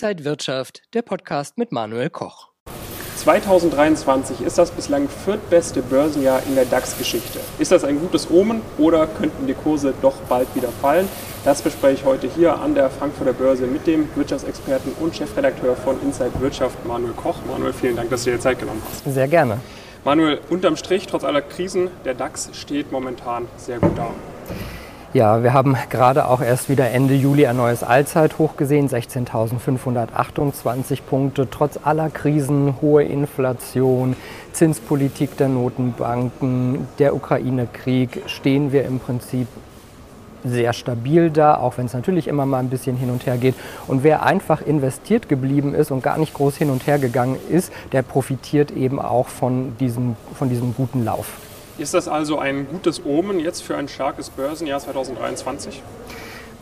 Inside Wirtschaft, der Podcast mit Manuel Koch. 2023 ist das bislang viertbeste Börsenjahr in der DAX-Geschichte. Ist das ein gutes Omen oder könnten die Kurse doch bald wieder fallen? Das bespreche ich heute hier an der Frankfurter Börse mit dem Wirtschaftsexperten und Chefredakteur von Inside Wirtschaft, Manuel Koch. Manuel, vielen Dank, dass du dir Zeit genommen hast. Sehr gerne. Manuel, unterm Strich, trotz aller Krisen, der DAX steht momentan sehr gut da. Ja, wir haben gerade auch erst wieder Ende Juli ein neues Allzeithoch gesehen, 16.528 Punkte. Trotz aller Krisen, hohe Inflation, Zinspolitik der Notenbanken, der Ukraine-Krieg stehen wir im Prinzip sehr stabil da, auch wenn es natürlich immer mal ein bisschen hin und her geht. Und wer einfach investiert geblieben ist und gar nicht groß hin und her gegangen ist, der profitiert eben auch von diesem, von diesem guten Lauf. Ist das also ein gutes Omen jetzt für ein starkes Börsenjahr 2023?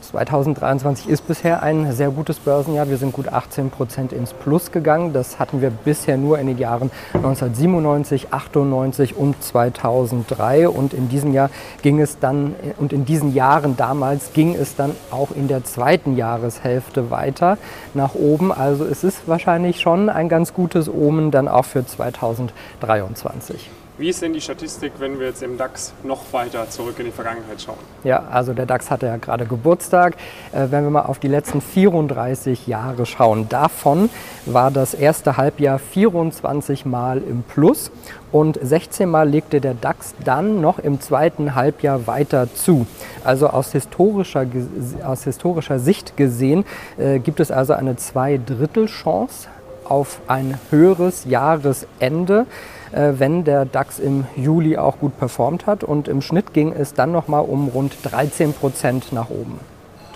2023 ist bisher ein sehr gutes Börsenjahr. Wir sind gut 18 Prozent ins Plus gegangen. Das hatten wir bisher nur in den Jahren 1997, 98 und 2003. Und in diesem Jahr ging es dann, und in diesen Jahren damals ging es dann auch in der zweiten Jahreshälfte weiter nach oben. Also es ist wahrscheinlich schon ein ganz gutes Omen dann auch für 2023. Wie ist denn die Statistik, wenn wir jetzt im DAX noch weiter zurück in die Vergangenheit schauen? Ja, also der DAX hatte ja gerade Geburtstag. Äh, wenn wir mal auf die letzten 34 Jahre schauen, davon war das erste Halbjahr 24 Mal im Plus und 16 Mal legte der DAX dann noch im zweiten Halbjahr weiter zu. Also aus historischer, aus historischer Sicht gesehen äh, gibt es also eine Zweidrittel-Chance auf ein höheres Jahresende, äh, wenn der DAX im Juli auch gut performt hat. Und im Schnitt ging es dann nochmal um rund 13 Prozent nach oben.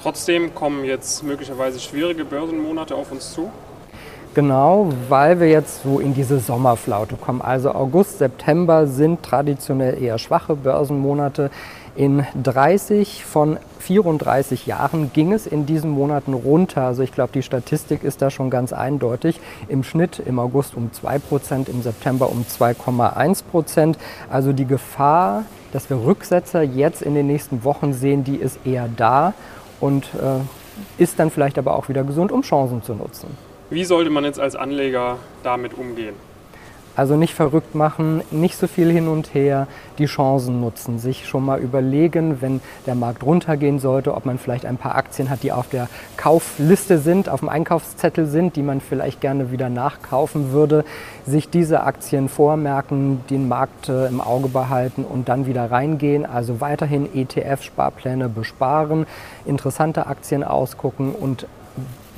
Trotzdem kommen jetzt möglicherweise schwierige Börsenmonate auf uns zu. Genau, weil wir jetzt so in diese Sommerflaute kommen. Also August, September sind traditionell eher schwache Börsenmonate. In 30 von 34 Jahren ging es in diesen Monaten runter. Also ich glaube, die Statistik ist da schon ganz eindeutig. Im Schnitt im August um 2%, im September um 2,1%. Also die Gefahr, dass wir Rücksetzer jetzt in den nächsten Wochen sehen, die ist eher da und äh, ist dann vielleicht aber auch wieder gesund, um Chancen zu nutzen. Wie sollte man jetzt als Anleger damit umgehen? Also nicht verrückt machen, nicht so viel hin und her, die Chancen nutzen, sich. Schon mal überlegen, wenn der Markt runtergehen sollte, ob man vielleicht ein paar Aktien hat, die auf der Kaufliste sind, auf dem Einkaufszettel sind, die man vielleicht gerne wieder nachkaufen würde, sich diese Aktien vormerken, den Markt äh, im Auge behalten und dann wieder reingehen. Also weiterhin ETF-Sparpläne besparen, interessante Aktien ausgucken und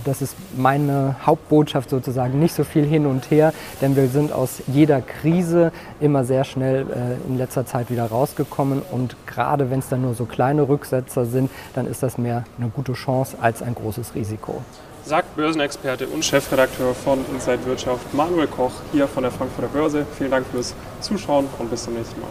das ist meine Hauptbotschaft sozusagen, nicht so viel hin und her, denn wir sind aus jeder Krise immer sehr schnell äh, in letzter Zeit wieder rausgekommen und gerade wenn es dann nur so kleine Rücksetzer sind, dann ist das mehr eine gute Chance als ein großes Risiko. Sagt Börsenexperte und Chefredakteur von Inside Wirtschaft Manuel Koch hier von der Frankfurter Börse. Vielen Dank fürs Zuschauen und bis zum nächsten Mal.